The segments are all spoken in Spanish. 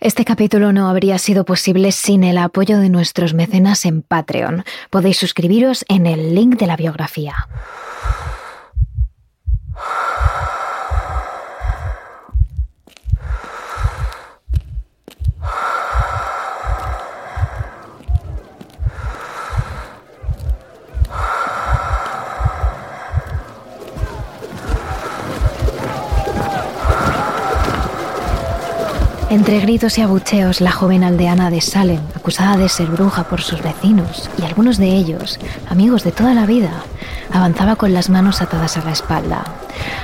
Este capítulo no habría sido posible sin el apoyo de nuestros mecenas en Patreon. Podéis suscribiros en el link de la biografía. Entre gritos y abucheos, la joven aldeana de Salem, acusada de ser bruja por sus vecinos y algunos de ellos, amigos de toda la vida, avanzaba con las manos atadas a la espalda.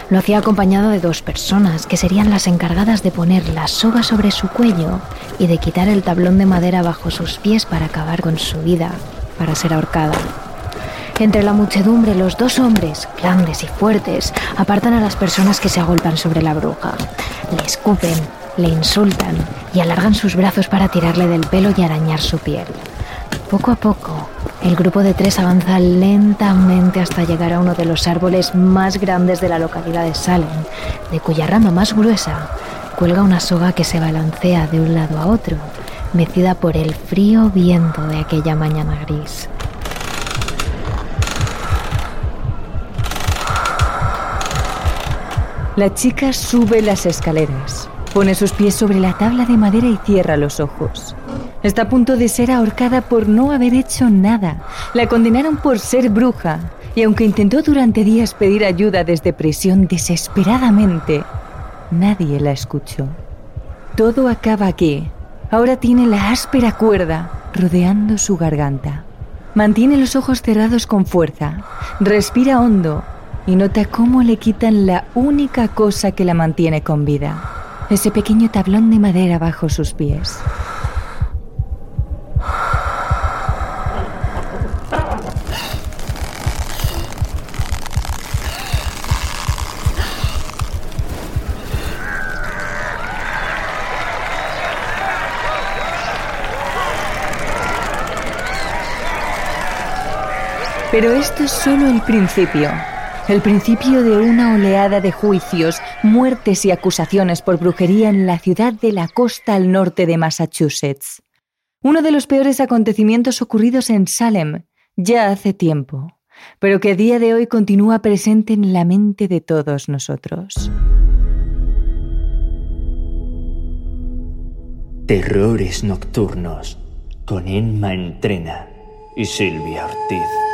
Lo hacía acompañado de dos personas que serían las encargadas de poner la soga sobre su cuello y de quitar el tablón de madera bajo sus pies para acabar con su vida, para ser ahorcada. Entre la muchedumbre, los dos hombres, grandes y fuertes, apartan a las personas que se agolpan sobre la bruja. Le escupen, le insultan y alargan sus brazos para tirarle del pelo y arañar su piel. Poco a poco, el grupo de tres avanza lentamente hasta llegar a uno de los árboles más grandes de la localidad de Salem, de cuya rama más gruesa cuelga una soga que se balancea de un lado a otro, mecida por el frío viento de aquella mañana gris. La chica sube las escaleras, Pone sus pies sobre la tabla de madera y cierra los ojos. Está a punto de ser ahorcada por no haber hecho nada. La condenaron por ser bruja y aunque intentó durante días pedir ayuda desde prisión desesperadamente, nadie la escuchó. Todo acaba aquí. Ahora tiene la áspera cuerda rodeando su garganta. Mantiene los ojos cerrados con fuerza, respira hondo y nota cómo le quitan la única cosa que la mantiene con vida ese pequeño tablón de madera bajo sus pies. Pero esto es solo el principio el principio de una oleada de juicios, muertes y acusaciones por brujería en la ciudad de la costa al norte de Massachusetts. Uno de los peores acontecimientos ocurridos en Salem ya hace tiempo, pero que a día de hoy continúa presente en la mente de todos nosotros. Terrores Nocturnos con Emma Entrena y Silvia Ortiz.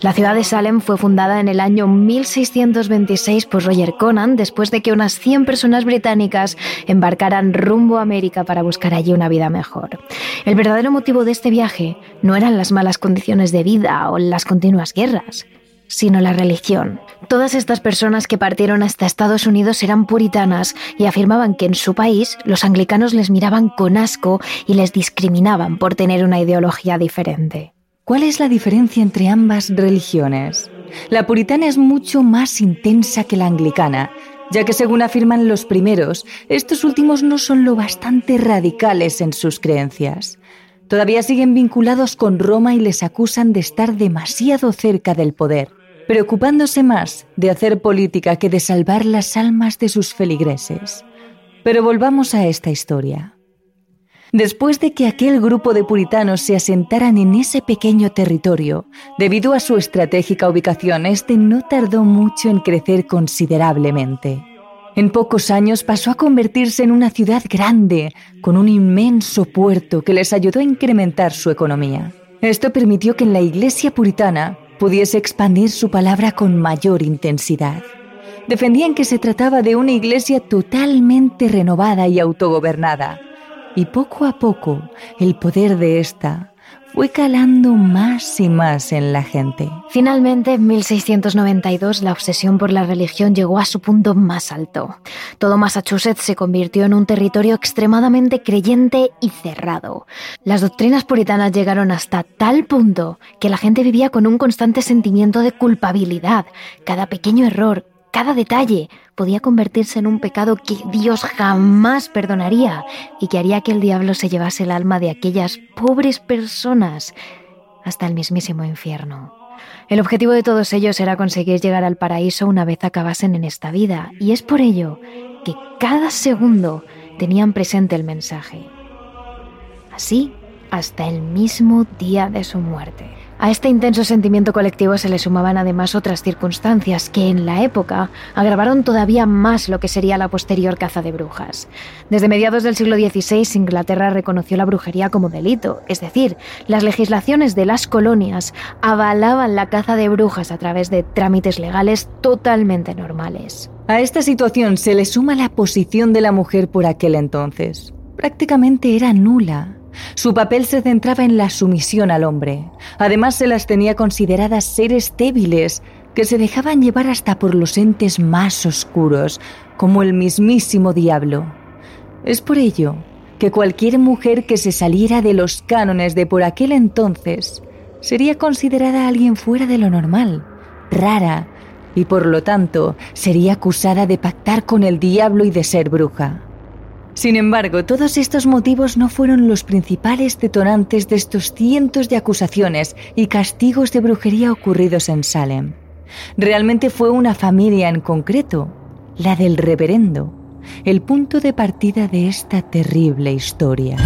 La ciudad de Salem fue fundada en el año 1626 por Roger Conan después de que unas 100 personas británicas embarcaran rumbo a América para buscar allí una vida mejor. El verdadero motivo de este viaje no eran las malas condiciones de vida o las continuas guerras, sino la religión. Todas estas personas que partieron hasta Estados Unidos eran puritanas y afirmaban que en su país los anglicanos les miraban con asco y les discriminaban por tener una ideología diferente. ¿Cuál es la diferencia entre ambas religiones? La puritana es mucho más intensa que la anglicana, ya que según afirman los primeros, estos últimos no son lo bastante radicales en sus creencias. Todavía siguen vinculados con Roma y les acusan de estar demasiado cerca del poder, preocupándose más de hacer política que de salvar las almas de sus feligreses. Pero volvamos a esta historia. Después de que aquel grupo de puritanos se asentaran en ese pequeño territorio, debido a su estratégica ubicación, este no tardó mucho en crecer considerablemente. En pocos años pasó a convertirse en una ciudad grande, con un inmenso puerto que les ayudó a incrementar su economía. Esto permitió que en la iglesia puritana pudiese expandir su palabra con mayor intensidad. Defendían que se trataba de una iglesia totalmente renovada y autogobernada, y poco a poco el poder de esta fue calando más y más en la gente. Finalmente, en 1692, la obsesión por la religión llegó a su punto más alto. Todo Massachusetts se convirtió en un territorio extremadamente creyente y cerrado. Las doctrinas puritanas llegaron hasta tal punto que la gente vivía con un constante sentimiento de culpabilidad. Cada pequeño error, cada detalle, podía convertirse en un pecado que Dios jamás perdonaría y que haría que el diablo se llevase el alma de aquellas pobres personas hasta el mismísimo infierno. El objetivo de todos ellos era conseguir llegar al paraíso una vez acabasen en esta vida, y es por ello que cada segundo tenían presente el mensaje. Así hasta el mismo día de su muerte. A este intenso sentimiento colectivo se le sumaban además otras circunstancias que en la época agravaron todavía más lo que sería la posterior caza de brujas. Desde mediados del siglo XVI Inglaterra reconoció la brujería como delito, es decir, las legislaciones de las colonias avalaban la caza de brujas a través de trámites legales totalmente normales. A esta situación se le suma la posición de la mujer por aquel entonces. Prácticamente era nula su papel se centraba en la sumisión al hombre. Además se las tenía consideradas seres débiles que se dejaban llevar hasta por los entes más oscuros, como el mismísimo diablo. Es por ello que cualquier mujer que se saliera de los cánones de por aquel entonces sería considerada alguien fuera de lo normal, rara, y por lo tanto sería acusada de pactar con el diablo y de ser bruja. Sin embargo, todos estos motivos no fueron los principales detonantes de estos cientos de acusaciones y castigos de brujería ocurridos en Salem. Realmente fue una familia en concreto, la del reverendo, el punto de partida de esta terrible historia.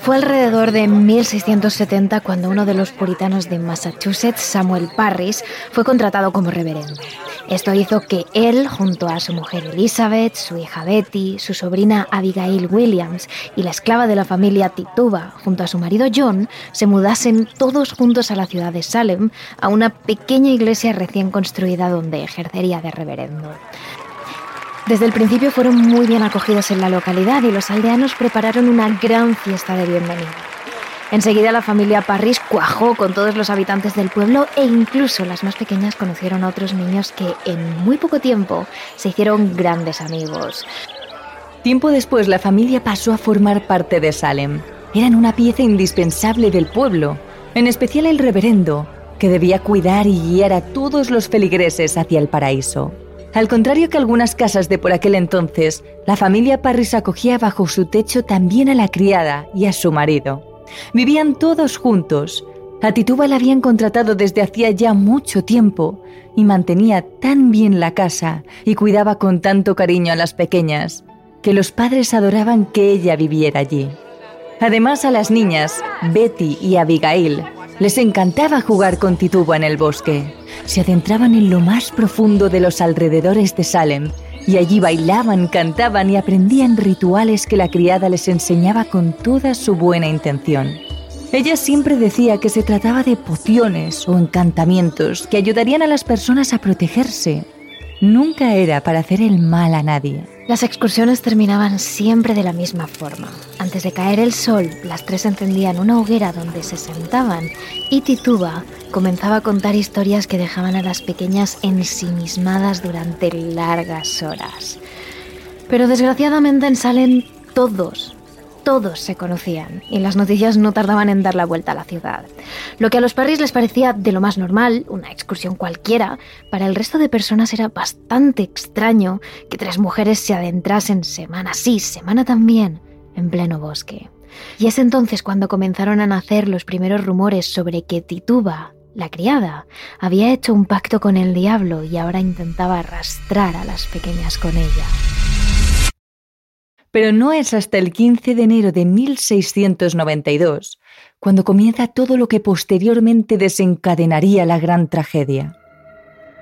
Fue alrededor de 1670 cuando uno de los puritanos de Massachusetts, Samuel Parris, fue contratado como reverendo. Esto hizo que él, junto a su mujer Elizabeth, su hija Betty, su sobrina Abigail Williams y la esclava de la familia Tituba, junto a su marido John, se mudasen todos juntos a la ciudad de Salem, a una pequeña iglesia recién construida donde ejercería de reverendo. Desde el principio fueron muy bien acogidos en la localidad y los aldeanos prepararon una gran fiesta de bienvenida. Enseguida la familia Parris cuajó con todos los habitantes del pueblo e incluso las más pequeñas conocieron a otros niños que en muy poco tiempo se hicieron grandes amigos. Tiempo después la familia pasó a formar parte de Salem. Eran una pieza indispensable del pueblo, en especial el reverendo, que debía cuidar y guiar a todos los feligreses hacia el paraíso. Al contrario que algunas casas de por aquel entonces, la familia Parris acogía bajo su techo también a la criada y a su marido. Vivían todos juntos. A Tituba la habían contratado desde hacía ya mucho tiempo y mantenía tan bien la casa y cuidaba con tanto cariño a las pequeñas que los padres adoraban que ella viviera allí. Además a las niñas, Betty y Abigail, les encantaba jugar con Tituba en el bosque. Se adentraban en lo más profundo de los alrededores de Salem y allí bailaban, cantaban y aprendían rituales que la criada les enseñaba con toda su buena intención. Ella siempre decía que se trataba de pociones o encantamientos que ayudarían a las personas a protegerse. Nunca era para hacer el mal a nadie. Las excursiones terminaban siempre de la misma forma. Antes de caer el sol, las tres encendían una hoguera donde se sentaban y Tituba comenzaba a contar historias que dejaban a las pequeñas ensimismadas durante largas horas. Pero desgraciadamente en Salem todos, todos se conocían y las noticias no tardaban en dar la vuelta a la ciudad. Lo que a los Parris les parecía de lo más normal, una excursión cualquiera, para el resto de personas era bastante extraño que tres mujeres se adentrasen semana sí, semana también, en pleno bosque. Y es entonces cuando comenzaron a nacer los primeros rumores sobre que Tituba, la criada, había hecho un pacto con el diablo y ahora intentaba arrastrar a las pequeñas con ella pero no es hasta el 15 de enero de 1692 cuando comienza todo lo que posteriormente desencadenaría la gran tragedia.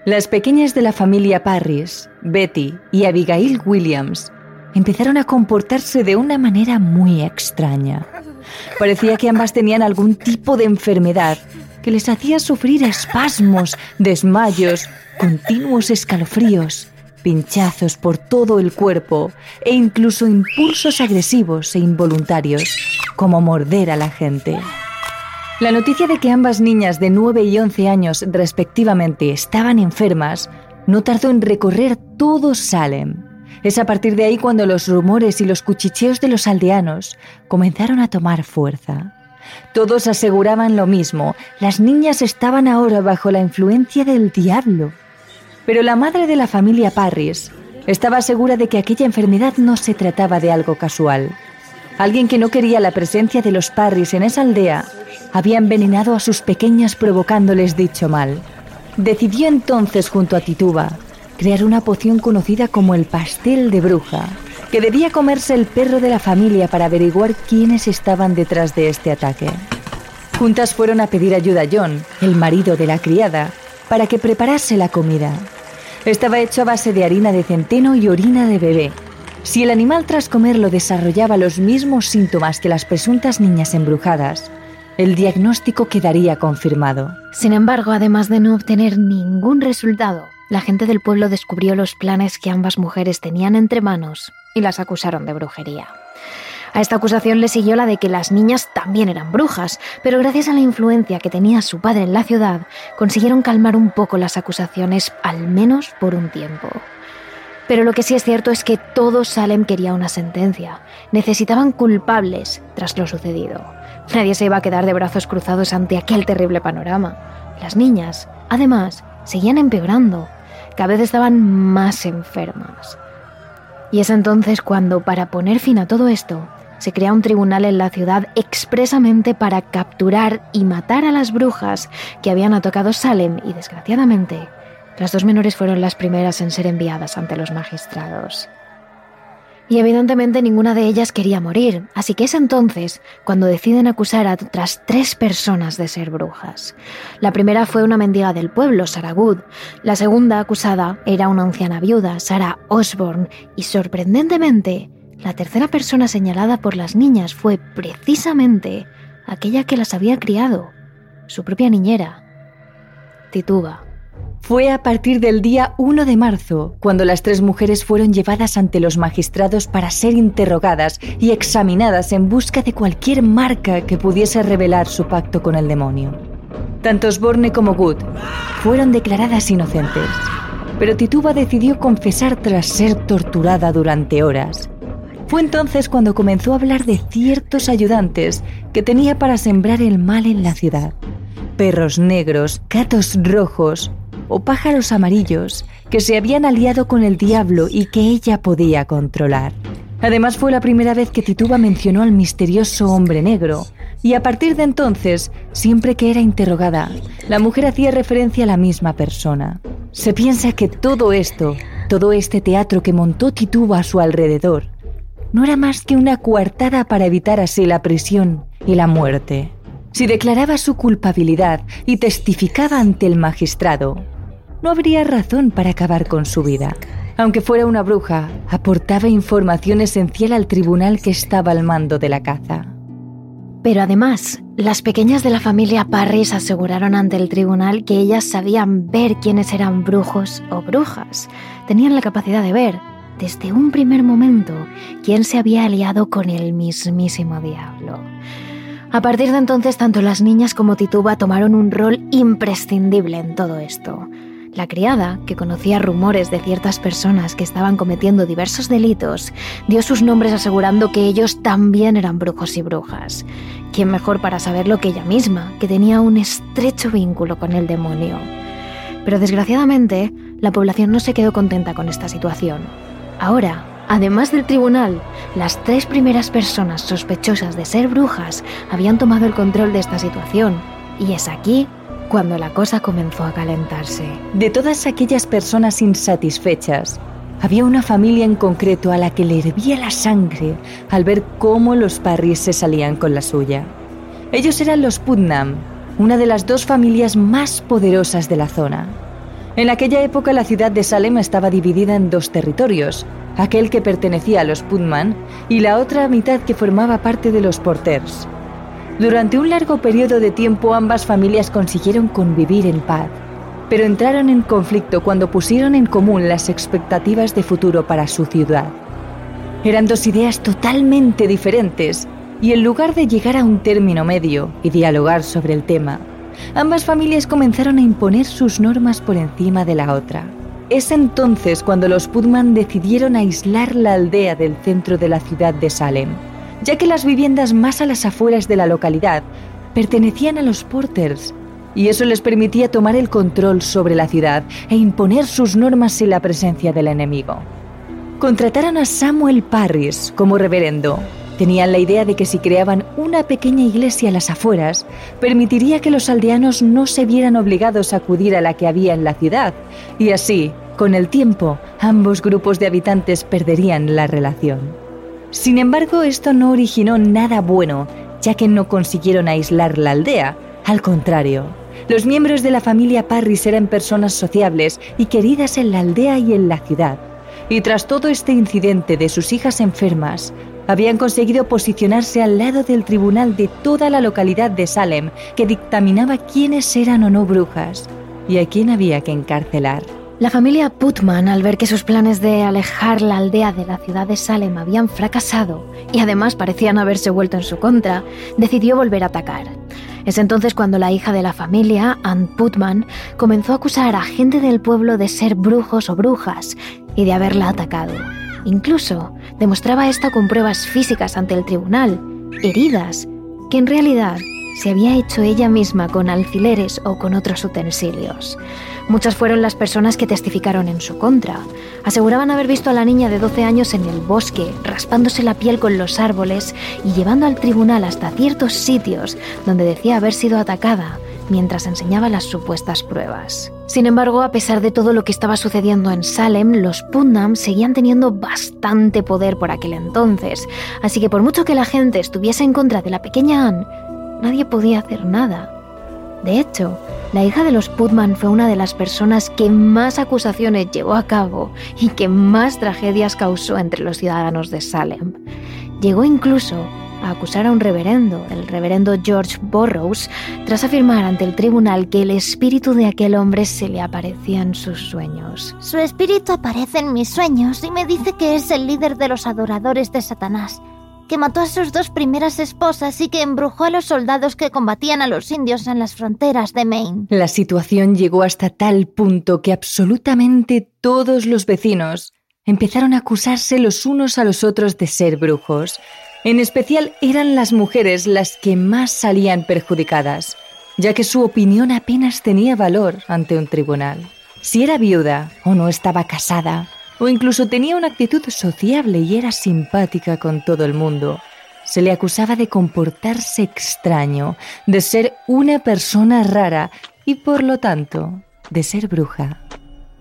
Las pequeñas de la familia Parris, Betty y Abigail Williams, empezaron a comportarse de una manera muy extraña. Parecía que ambas tenían algún tipo de enfermedad que les hacía sufrir espasmos, desmayos, continuos escalofríos pinchazos por todo el cuerpo e incluso impulsos agresivos e involuntarios, como morder a la gente. La noticia de que ambas niñas de 9 y 11 años respectivamente estaban enfermas no tardó en recorrer todo Salem. Es a partir de ahí cuando los rumores y los cuchicheos de los aldeanos comenzaron a tomar fuerza. Todos aseguraban lo mismo, las niñas estaban ahora bajo la influencia del diablo. Pero la madre de la familia Parris estaba segura de que aquella enfermedad no se trataba de algo casual. Alguien que no quería la presencia de los Parris en esa aldea había envenenado a sus pequeñas provocándoles dicho mal. Decidió entonces junto a Tituba crear una poción conocida como el pastel de bruja, que debía comerse el perro de la familia para averiguar quiénes estaban detrás de este ataque. Juntas fueron a pedir ayuda a John, el marido de la criada, para que preparase la comida. Estaba hecho a base de harina de centeno y orina de bebé. Si el animal tras comerlo desarrollaba los mismos síntomas que las presuntas niñas embrujadas, el diagnóstico quedaría confirmado. Sin embargo, además de no obtener ningún resultado, la gente del pueblo descubrió los planes que ambas mujeres tenían entre manos y las acusaron de brujería. A esta acusación le siguió la de que las niñas también eran brujas, pero gracias a la influencia que tenía su padre en la ciudad, consiguieron calmar un poco las acusaciones, al menos por un tiempo. Pero lo que sí es cierto es que todo Salem quería una sentencia. Necesitaban culpables tras lo sucedido. Nadie se iba a quedar de brazos cruzados ante aquel terrible panorama. Las niñas, además, seguían empeorando. Cada vez estaban más enfermas. Y es entonces cuando, para poner fin a todo esto, se crea un tribunal en la ciudad expresamente para capturar y matar a las brujas que habían atacado Salem y, desgraciadamente, las dos menores fueron las primeras en ser enviadas ante los magistrados. Y evidentemente ninguna de ellas quería morir, así que es entonces cuando deciden acusar a otras tres personas de ser brujas. La primera fue una mendiga del pueblo, Sarah Good. La segunda acusada era una anciana viuda, Sarah Osborne. Y sorprendentemente, la tercera persona señalada por las niñas fue precisamente aquella que las había criado, su propia niñera, Tituba. Fue a partir del día 1 de marzo cuando las tres mujeres fueron llevadas ante los magistrados para ser interrogadas y examinadas en busca de cualquier marca que pudiese revelar su pacto con el demonio. Tanto Osborne como Good fueron declaradas inocentes, pero Tituba decidió confesar tras ser torturada durante horas. Fue entonces cuando comenzó a hablar de ciertos ayudantes que tenía para sembrar el mal en la ciudad. Perros negros, gatos rojos, o pájaros amarillos que se habían aliado con el diablo y que ella podía controlar. Además fue la primera vez que Tituba mencionó al misterioso hombre negro, y a partir de entonces, siempre que era interrogada, la mujer hacía referencia a la misma persona. Se piensa que todo esto, todo este teatro que montó Tituba a su alrededor, no era más que una coartada para evitar así la prisión y la muerte. Si declaraba su culpabilidad y testificaba ante el magistrado, no habría razón para acabar con su vida. Aunque fuera una bruja, aportaba información esencial al tribunal que estaba al mando de la caza. Pero además, las pequeñas de la familia Parris aseguraron ante el tribunal que ellas sabían ver quiénes eran brujos o brujas. Tenían la capacidad de ver, desde un primer momento, quién se había aliado con el mismísimo diablo. A partir de entonces, tanto las niñas como Tituba tomaron un rol imprescindible en todo esto. La criada, que conocía rumores de ciertas personas que estaban cometiendo diversos delitos, dio sus nombres asegurando que ellos también eran brujos y brujas. ¿Quién mejor para saberlo que ella misma, que tenía un estrecho vínculo con el demonio? Pero desgraciadamente, la población no se quedó contenta con esta situación. Ahora, además del tribunal, las tres primeras personas sospechosas de ser brujas habían tomado el control de esta situación. Y es aquí cuando la cosa comenzó a calentarse. De todas aquellas personas insatisfechas, había una familia en concreto a la que le hervía la sangre al ver cómo los Parris se salían con la suya. Ellos eran los Putnam, una de las dos familias más poderosas de la zona. En aquella época la ciudad de Salem estaba dividida en dos territorios, aquel que pertenecía a los Putnam y la otra mitad que formaba parte de los Porters. Durante un largo periodo de tiempo ambas familias consiguieron convivir en paz, pero entraron en conflicto cuando pusieron en común las expectativas de futuro para su ciudad. Eran dos ideas totalmente diferentes y en lugar de llegar a un término medio y dialogar sobre el tema, ambas familias comenzaron a imponer sus normas por encima de la otra. Es entonces cuando los Putman decidieron aislar la aldea del centro de la ciudad de Salem, ya que las viviendas más a las afueras de la localidad pertenecían a los Porters, y eso les permitía tomar el control sobre la ciudad e imponer sus normas sin la presencia del enemigo. Contrataron a Samuel Parris como reverendo. Tenían la idea de que si creaban una pequeña iglesia a las afueras, permitiría que los aldeanos no se vieran obligados a acudir a la que había en la ciudad, y así, con el tiempo, ambos grupos de habitantes perderían la relación. Sin embargo, esto no originó nada bueno, ya que no consiguieron aislar la aldea. Al contrario, los miembros de la familia Parris eran personas sociables y queridas en la aldea y en la ciudad. Y tras todo este incidente de sus hijas enfermas, habían conseguido posicionarse al lado del tribunal de toda la localidad de Salem, que dictaminaba quiénes eran o no brujas y a quién había que encarcelar. La familia Putman, al ver que sus planes de alejar la aldea de la ciudad de Salem habían fracasado y además parecían haberse vuelto en su contra, decidió volver a atacar. Es entonces cuando la hija de la familia, Ann Putman, comenzó a acusar a gente del pueblo de ser brujos o brujas y de haberla atacado. Incluso demostraba esto con pruebas físicas ante el tribunal, heridas, que en realidad se había hecho ella misma con alfileres o con otros utensilios. Muchas fueron las personas que testificaron en su contra. Aseguraban haber visto a la niña de 12 años en el bosque, raspándose la piel con los árboles y llevando al tribunal hasta ciertos sitios donde decía haber sido atacada mientras enseñaba las supuestas pruebas. Sin embargo, a pesar de todo lo que estaba sucediendo en Salem, los Putnam seguían teniendo bastante poder por aquel entonces, así que por mucho que la gente estuviese en contra de la pequeña Anne, nadie podía hacer nada. De hecho, la hija de los Putman fue una de las personas que más acusaciones llevó a cabo y que más tragedias causó entre los ciudadanos de Salem. Llegó incluso a acusar a un reverendo, el reverendo George Burroughs, tras afirmar ante el tribunal que el espíritu de aquel hombre se le aparecía en sus sueños. Su espíritu aparece en mis sueños y me dice que es el líder de los adoradores de Satanás, que mató a sus dos primeras esposas y que embrujó a los soldados que combatían a los indios en las fronteras de Maine. La situación llegó hasta tal punto que absolutamente todos los vecinos empezaron a acusarse los unos a los otros de ser brujos. En especial eran las mujeres las que más salían perjudicadas, ya que su opinión apenas tenía valor ante un tribunal. Si era viuda o no estaba casada, o incluso tenía una actitud sociable y era simpática con todo el mundo, se le acusaba de comportarse extraño, de ser una persona rara y por lo tanto de ser bruja.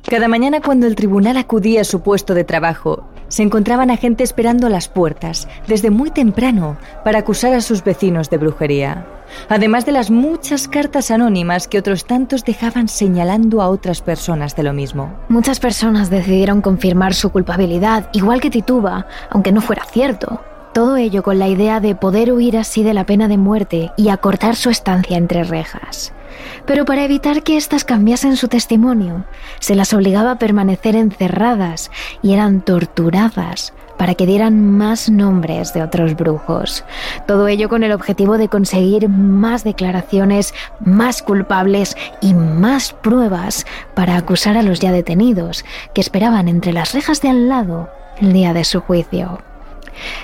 Cada mañana cuando el tribunal acudía a su puesto de trabajo, se encontraban a gente esperando a las puertas desde muy temprano para acusar a sus vecinos de brujería, además de las muchas cartas anónimas que otros tantos dejaban señalando a otras personas de lo mismo. Muchas personas decidieron confirmar su culpabilidad, igual que Tituba, aunque no fuera cierto. Todo ello con la idea de poder huir así de la pena de muerte y acortar su estancia entre rejas. Pero para evitar que éstas cambiasen su testimonio, se las obligaba a permanecer encerradas y eran torturadas para que dieran más nombres de otros brujos. Todo ello con el objetivo de conseguir más declaraciones, más culpables y más pruebas para acusar a los ya detenidos, que esperaban entre las rejas de al lado el día de su juicio.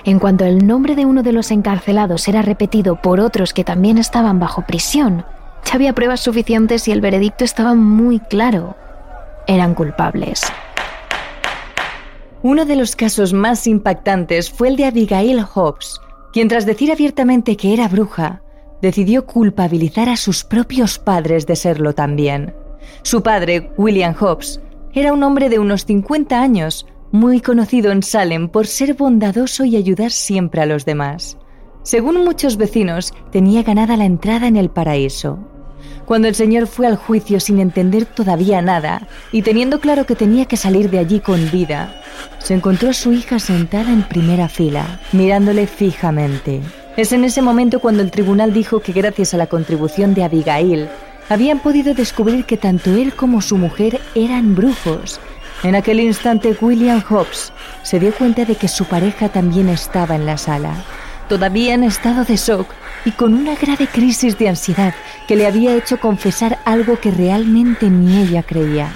En cuanto el nombre de uno de los encarcelados era repetido por otros que también estaban bajo prisión, ya había pruebas suficientes y el veredicto estaba muy claro. Eran culpables. Uno de los casos más impactantes fue el de Abigail Hobbs, quien tras decir abiertamente que era bruja, decidió culpabilizar a sus propios padres de serlo también. Su padre, William Hobbs, era un hombre de unos 50 años, muy conocido en Salem por ser bondadoso y ayudar siempre a los demás. Según muchos vecinos, tenía ganada la entrada en el paraíso. Cuando el señor fue al juicio sin entender todavía nada y teniendo claro que tenía que salir de allí con vida, se encontró a su hija sentada en primera fila, mirándole fijamente. Es en ese momento cuando el tribunal dijo que gracias a la contribución de Abigail, habían podido descubrir que tanto él como su mujer eran brujos. En aquel instante William Hobbs se dio cuenta de que su pareja también estaba en la sala. todavía en estado de shock y con una grave crisis de ansiedad que le había hecho confesar algo que realmente ni ella creía.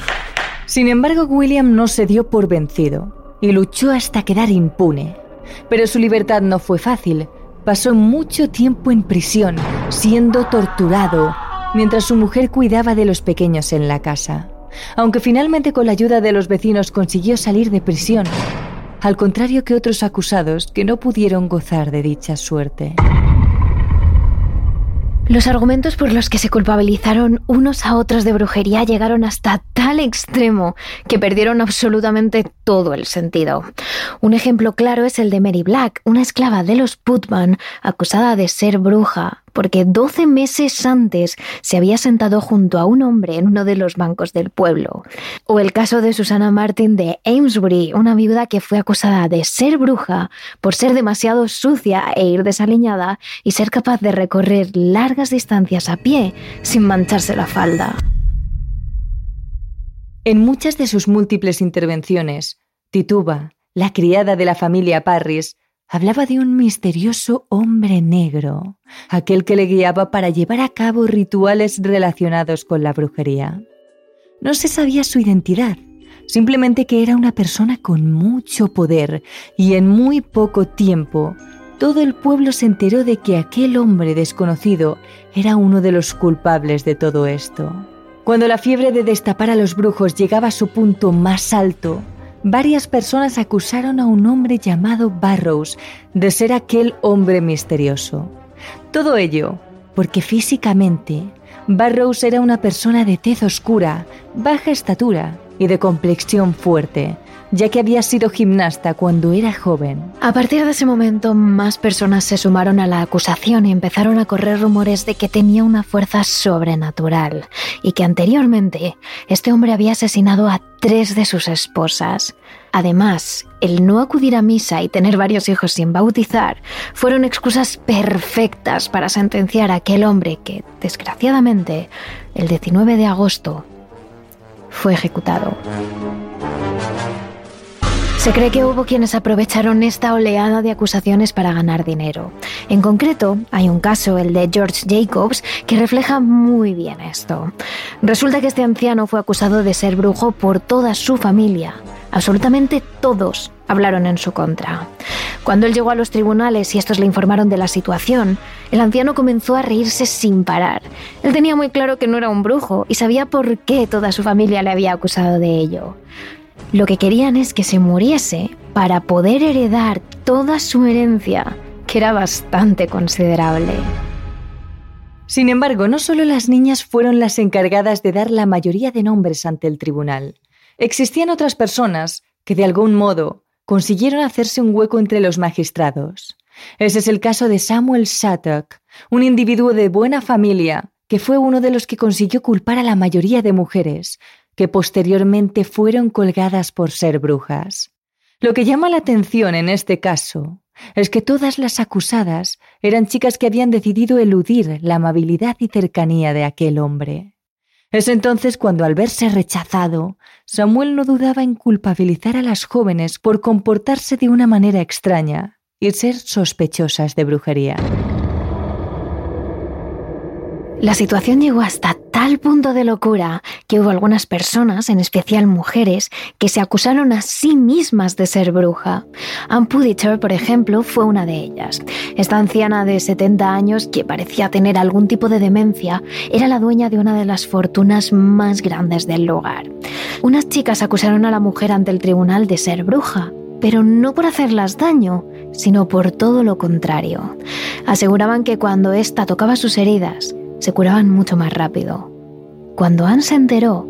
Sin embargo, William no se dio por vencido y luchó hasta quedar impune. Pero su libertad no fue fácil. Pasó mucho tiempo en prisión, siendo torturado, mientras su mujer cuidaba de los pequeños en la casa. Aunque finalmente con la ayuda de los vecinos consiguió salir de prisión, al contrario que otros acusados que no pudieron gozar de dicha suerte. Los argumentos por los que se culpabilizaron unos a otros de brujería llegaron hasta tal extremo que perdieron absolutamente todo el sentido. Un ejemplo claro es el de Mary Black, una esclava de los Putman acusada de ser bruja porque 12 meses antes se había sentado junto a un hombre en uno de los bancos del pueblo. O el caso de Susana Martin de Amesbury, una viuda que fue acusada de ser bruja por ser demasiado sucia e ir desaliñada y ser capaz de recorrer largas distancias a pie sin mancharse la falda. En muchas de sus múltiples intervenciones, Tituba, la criada de la familia Parris, hablaba de un misterioso hombre negro, aquel que le guiaba para llevar a cabo rituales relacionados con la brujería. No se sabía su identidad, simplemente que era una persona con mucho poder y en muy poco tiempo todo el pueblo se enteró de que aquel hombre desconocido era uno de los culpables de todo esto. Cuando la fiebre de destapar a los brujos llegaba a su punto más alto, varias personas acusaron a un hombre llamado Barrows de ser aquel hombre misterioso. Todo ello porque físicamente Barrows era una persona de tez oscura, baja estatura y de complexión fuerte, ya que había sido gimnasta cuando era joven. A partir de ese momento, más personas se sumaron a la acusación y empezaron a correr rumores de que tenía una fuerza sobrenatural y que anteriormente este hombre había asesinado a tres de sus esposas. Además, el no acudir a misa y tener varios hijos sin bautizar fueron excusas perfectas para sentenciar a aquel hombre que, desgraciadamente, el 19 de agosto fue ejecutado. Se cree que hubo quienes aprovecharon esta oleada de acusaciones para ganar dinero. En concreto, hay un caso, el de George Jacobs, que refleja muy bien esto. Resulta que este anciano fue acusado de ser brujo por toda su familia. Absolutamente todos hablaron en su contra. Cuando él llegó a los tribunales y estos le informaron de la situación, el anciano comenzó a reírse sin parar. Él tenía muy claro que no era un brujo y sabía por qué toda su familia le había acusado de ello. Lo que querían es que se muriese para poder heredar toda su herencia, que era bastante considerable. Sin embargo, no solo las niñas fueron las encargadas de dar la mayoría de nombres ante el tribunal. Existían otras personas que de algún modo consiguieron hacerse un hueco entre los magistrados. Ese es el caso de Samuel Shattuck, un individuo de buena familia que fue uno de los que consiguió culpar a la mayoría de mujeres, que posteriormente fueron colgadas por ser brujas. Lo que llama la atención en este caso es que todas las acusadas eran chicas que habían decidido eludir la amabilidad y cercanía de aquel hombre. Es entonces cuando al verse rechazado, Samuel no dudaba en culpabilizar a las jóvenes por comportarse de una manera extraña y ser sospechosas de brujería. La situación llegó hasta tal punto de locura que hubo algunas personas, en especial mujeres, que se acusaron a sí mismas de ser bruja. Anne Puditzer, por ejemplo, fue una de ellas. Esta anciana de 70 años, que parecía tener algún tipo de demencia, era la dueña de una de las fortunas más grandes del lugar. Unas chicas acusaron a la mujer ante el tribunal de ser bruja, pero no por hacerlas daño, sino por todo lo contrario. Aseguraban que cuando ésta tocaba sus heridas, se curaban mucho más rápido. Cuando Anne se enteró,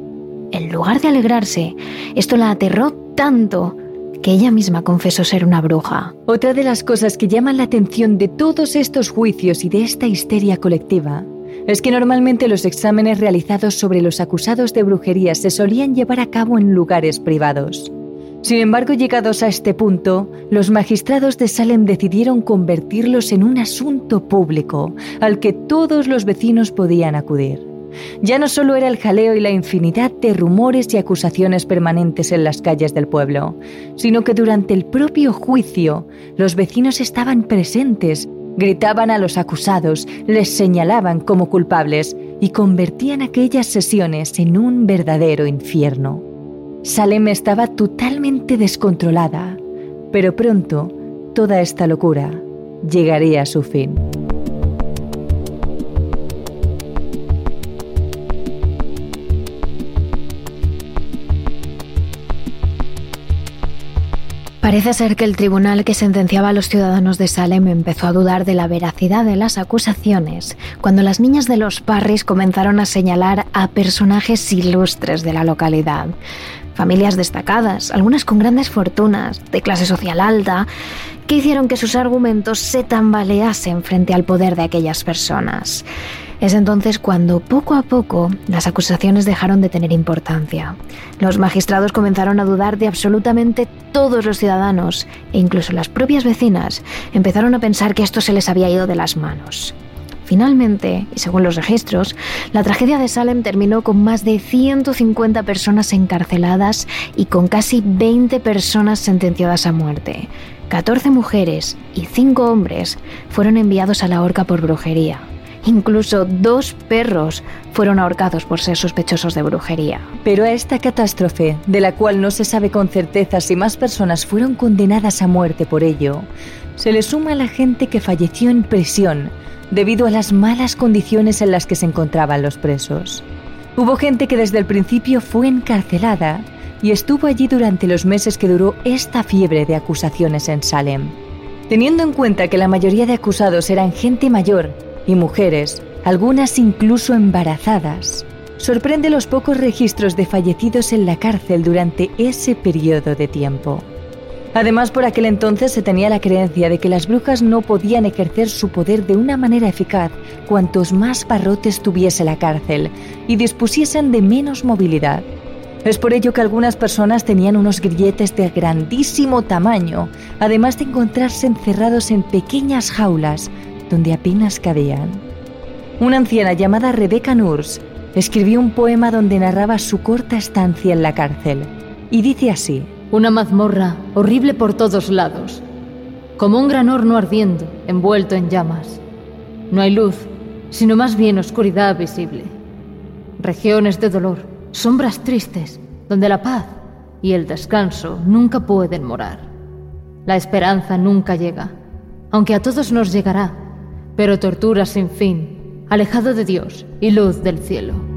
en lugar de alegrarse, esto la aterró tanto que ella misma confesó ser una bruja. Otra de las cosas que llaman la atención de todos estos juicios y de esta histeria colectiva es que normalmente los exámenes realizados sobre los acusados de brujería se solían llevar a cabo en lugares privados. Sin embargo, llegados a este punto, los magistrados de Salem decidieron convertirlos en un asunto público al que todos los vecinos podían acudir. Ya no solo era el jaleo y la infinidad de rumores y acusaciones permanentes en las calles del pueblo, sino que durante el propio juicio los vecinos estaban presentes, gritaban a los acusados, les señalaban como culpables y convertían aquellas sesiones en un verdadero infierno. Salem estaba totalmente descontrolada, pero pronto toda esta locura llegaría a su fin. Parece ser que el tribunal que sentenciaba a los ciudadanos de Salem empezó a dudar de la veracidad de las acusaciones cuando las niñas de los Parris comenzaron a señalar a personajes ilustres de la localidad. Familias destacadas, algunas con grandes fortunas, de clase social alta, que hicieron que sus argumentos se tambaleasen frente al poder de aquellas personas. Es entonces cuando poco a poco las acusaciones dejaron de tener importancia. Los magistrados comenzaron a dudar de absolutamente todos los ciudadanos e incluso las propias vecinas empezaron a pensar que esto se les había ido de las manos. Finalmente, y según los registros, la tragedia de Salem terminó con más de 150 personas encarceladas y con casi 20 personas sentenciadas a muerte. 14 mujeres y 5 hombres fueron enviados a la horca por brujería. Incluso dos perros fueron ahorcados por ser sospechosos de brujería. Pero a esta catástrofe, de la cual no se sabe con certeza si más personas fueron condenadas a muerte por ello, se le suma la gente que falleció en prisión debido a las malas condiciones en las que se encontraban los presos. Hubo gente que desde el principio fue encarcelada y estuvo allí durante los meses que duró esta fiebre de acusaciones en Salem. Teniendo en cuenta que la mayoría de acusados eran gente mayor y mujeres, algunas incluso embarazadas. Sorprende los pocos registros de fallecidos en la cárcel durante ese periodo de tiempo. Además, por aquel entonces se tenía la creencia de que las brujas no podían ejercer su poder de una manera eficaz cuantos más barrotes tuviese la cárcel y dispusiesen de menos movilidad. Es por ello que algunas personas tenían unos grilletes de grandísimo tamaño, además de encontrarse encerrados en pequeñas jaulas donde apenas cabían. Una anciana llamada Rebecca Nurs escribió un poema donde narraba su corta estancia en la cárcel. Y dice así. Una mazmorra horrible por todos lados, como un gran horno ardiendo, envuelto en llamas. No hay luz, sino más bien oscuridad visible. Regiones de dolor, sombras tristes, donde la paz y el descanso nunca pueden morar. La esperanza nunca llega, aunque a todos nos llegará pero tortura sin fin, alejado de Dios y luz del cielo.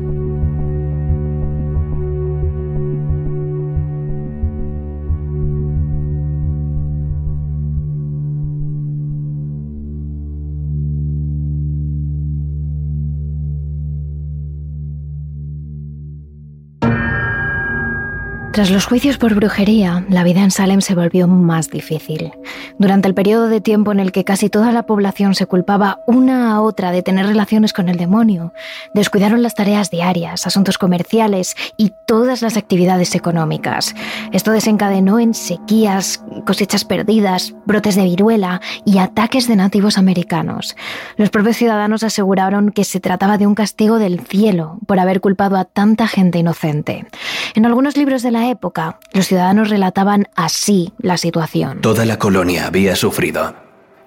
Tras los juicios por brujería, la vida en Salem se volvió más difícil. Durante el periodo de tiempo en el que casi toda la población se culpaba una a otra de tener relaciones con el demonio, descuidaron las tareas diarias, asuntos comerciales y todas las actividades económicas. Esto desencadenó en sequías, cosechas perdidas, brotes de viruela y ataques de nativos americanos. Los propios ciudadanos aseguraron que se trataba de un castigo del cielo por haber culpado a tanta gente inocente. En algunos libros de la época, los ciudadanos relataban así la situación. Toda la colonia había sufrido.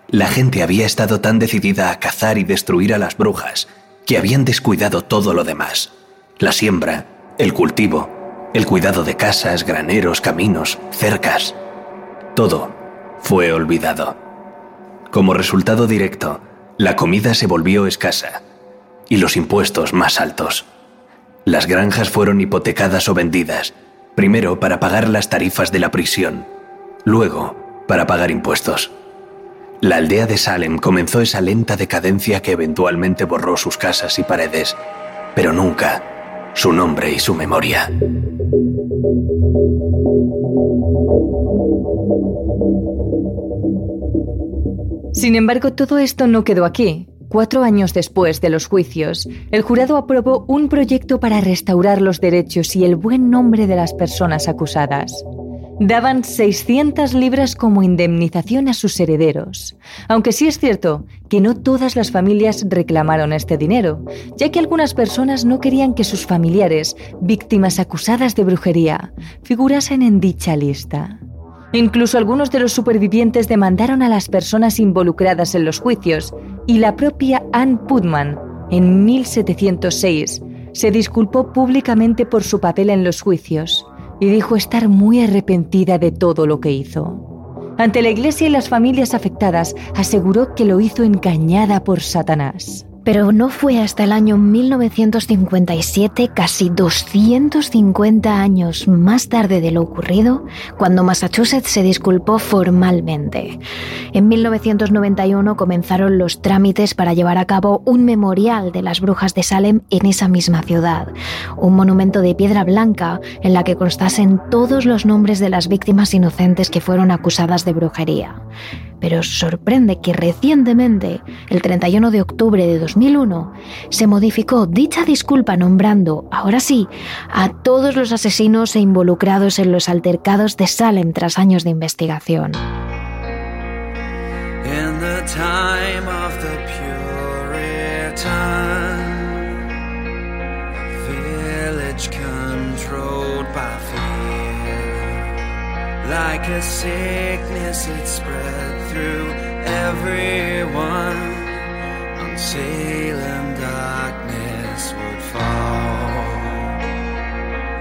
La gente había estado tan decidida a cazar y destruir a las brujas que habían descuidado todo lo demás. La siembra, el cultivo, el cuidado de casas, graneros, caminos, cercas. Todo fue olvidado. Como resultado directo, la comida se volvió escasa y los impuestos más altos. Las granjas fueron hipotecadas o vendidas Primero para pagar las tarifas de la prisión, luego para pagar impuestos. La aldea de Salem comenzó esa lenta decadencia que eventualmente borró sus casas y paredes, pero nunca su nombre y su memoria. Sin embargo, todo esto no quedó aquí. Cuatro años después de los juicios, el jurado aprobó un proyecto para restaurar los derechos y el buen nombre de las personas acusadas. daban 600 libras como indemnización a sus herederos. Aunque sí es cierto que no todas las familias reclamaron este dinero, ya que algunas personas no querían que sus familiares, víctimas acusadas de brujería, figurasen en dicha lista. Incluso algunos de los supervivientes demandaron a las personas involucradas en los juicios y la propia Anne Putman, en 1706, se disculpó públicamente por su papel en los juicios y dijo estar muy arrepentida de todo lo que hizo. Ante la iglesia y las familias afectadas, aseguró que lo hizo engañada por Satanás. Pero no fue hasta el año 1957, casi 250 años más tarde de lo ocurrido, cuando Massachusetts se disculpó formalmente. En 1991 comenzaron los trámites para llevar a cabo un memorial de las brujas de Salem en esa misma ciudad, un monumento de piedra blanca en la que constasen todos los nombres de las víctimas inocentes que fueron acusadas de brujería pero sorprende que recientemente, el 31 de octubre de 2001, se modificó dicha disculpa nombrando, ahora sí, a todos los asesinos e involucrados en los altercados de Salem tras años de investigación. spread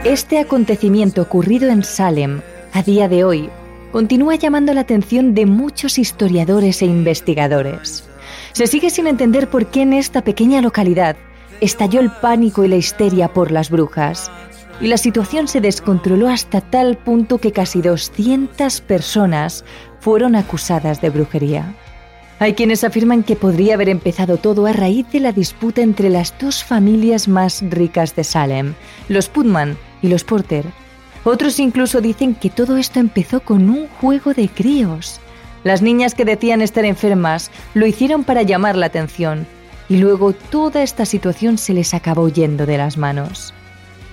Este acontecimiento ocurrido en Salem a día de hoy continúa llamando la atención de muchos historiadores e investigadores. Se sigue sin entender por qué en esta pequeña localidad estalló el pánico y la histeria por las brujas y la situación se descontroló hasta tal punto que casi 200 personas fueron acusadas de brujería. Hay quienes afirman que podría haber empezado todo a raíz de la disputa entre las dos familias más ricas de Salem, los Putman y los Porter. Otros incluso dicen que todo esto empezó con un juego de críos. Las niñas que decían estar enfermas lo hicieron para llamar la atención y luego toda esta situación se les acabó yendo de las manos.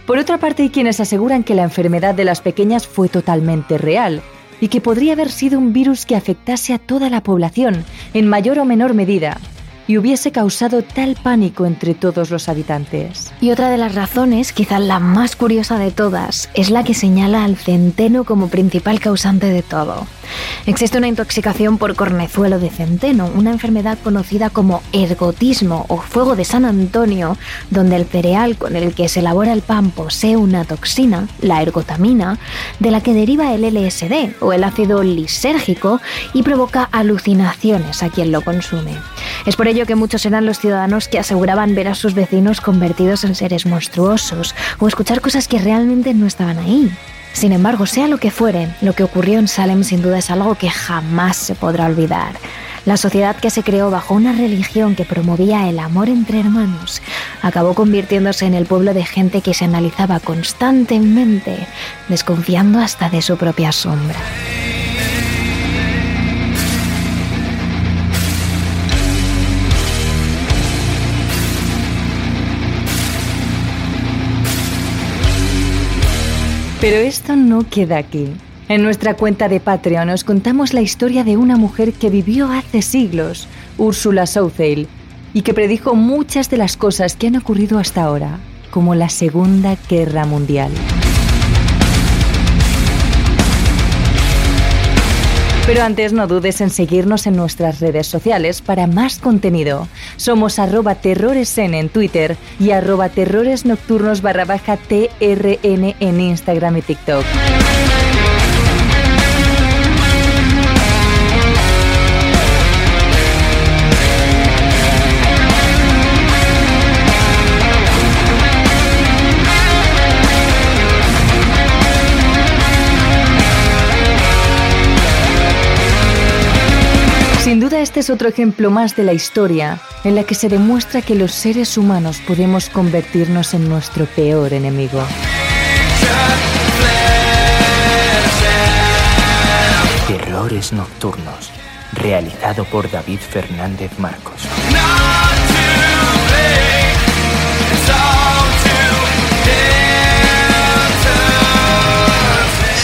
Por otra parte, hay quienes aseguran que la enfermedad de las pequeñas fue totalmente real y que podría haber sido un virus que afectase a toda la población, en mayor o menor medida, y hubiese causado tal pánico entre todos los habitantes. Y otra de las razones, quizá la más curiosa de todas, es la que señala al centeno como principal causante de todo. Existe una intoxicación por cornezuelo de centeno, una enfermedad conocida como ergotismo o fuego de San Antonio, donde el cereal con el que se elabora el pan posee una toxina, la ergotamina, de la que deriva el LSD o el ácido lisérgico y provoca alucinaciones a quien lo consume. Es por ello que muchos eran los ciudadanos que aseguraban ver a sus vecinos convertidos en seres monstruosos o escuchar cosas que realmente no estaban ahí. Sin embargo, sea lo que fuere, lo que ocurrió en Salem sin duda es algo que jamás se podrá olvidar. La sociedad que se creó bajo una religión que promovía el amor entre hermanos acabó convirtiéndose en el pueblo de gente que se analizaba constantemente, desconfiando hasta de su propia sombra. Pero esto no queda aquí. En nuestra cuenta de Patreon os contamos la historia de una mujer que vivió hace siglos, Úrsula Southdale, y que predijo muchas de las cosas que han ocurrido hasta ahora, como la Segunda Guerra Mundial. Pero antes no dudes en seguirnos en nuestras redes sociales para más contenido. Somos arroba terroresen en Twitter y arroba terrores nocturnos barra baja TRN en Instagram y TikTok. Sin duda este es otro ejemplo más de la historia en la que se demuestra que los seres humanos podemos convertirnos en nuestro peor enemigo. Terrores Nocturnos, realizado por David Fernández Marcos.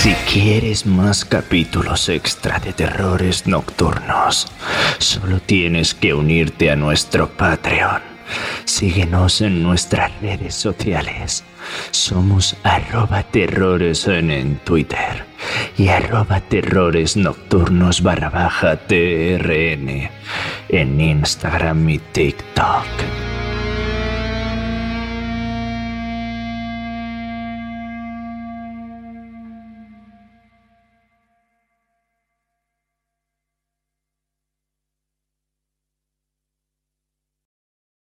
Si quieres más capítulos extra de terrores nocturnos, solo tienes que unirte a nuestro Patreon. Síguenos en nuestras redes sociales. Somos arroba terrores en, Twitter y arroba terrores nocturnos barra TRN en Instagram y TikTok.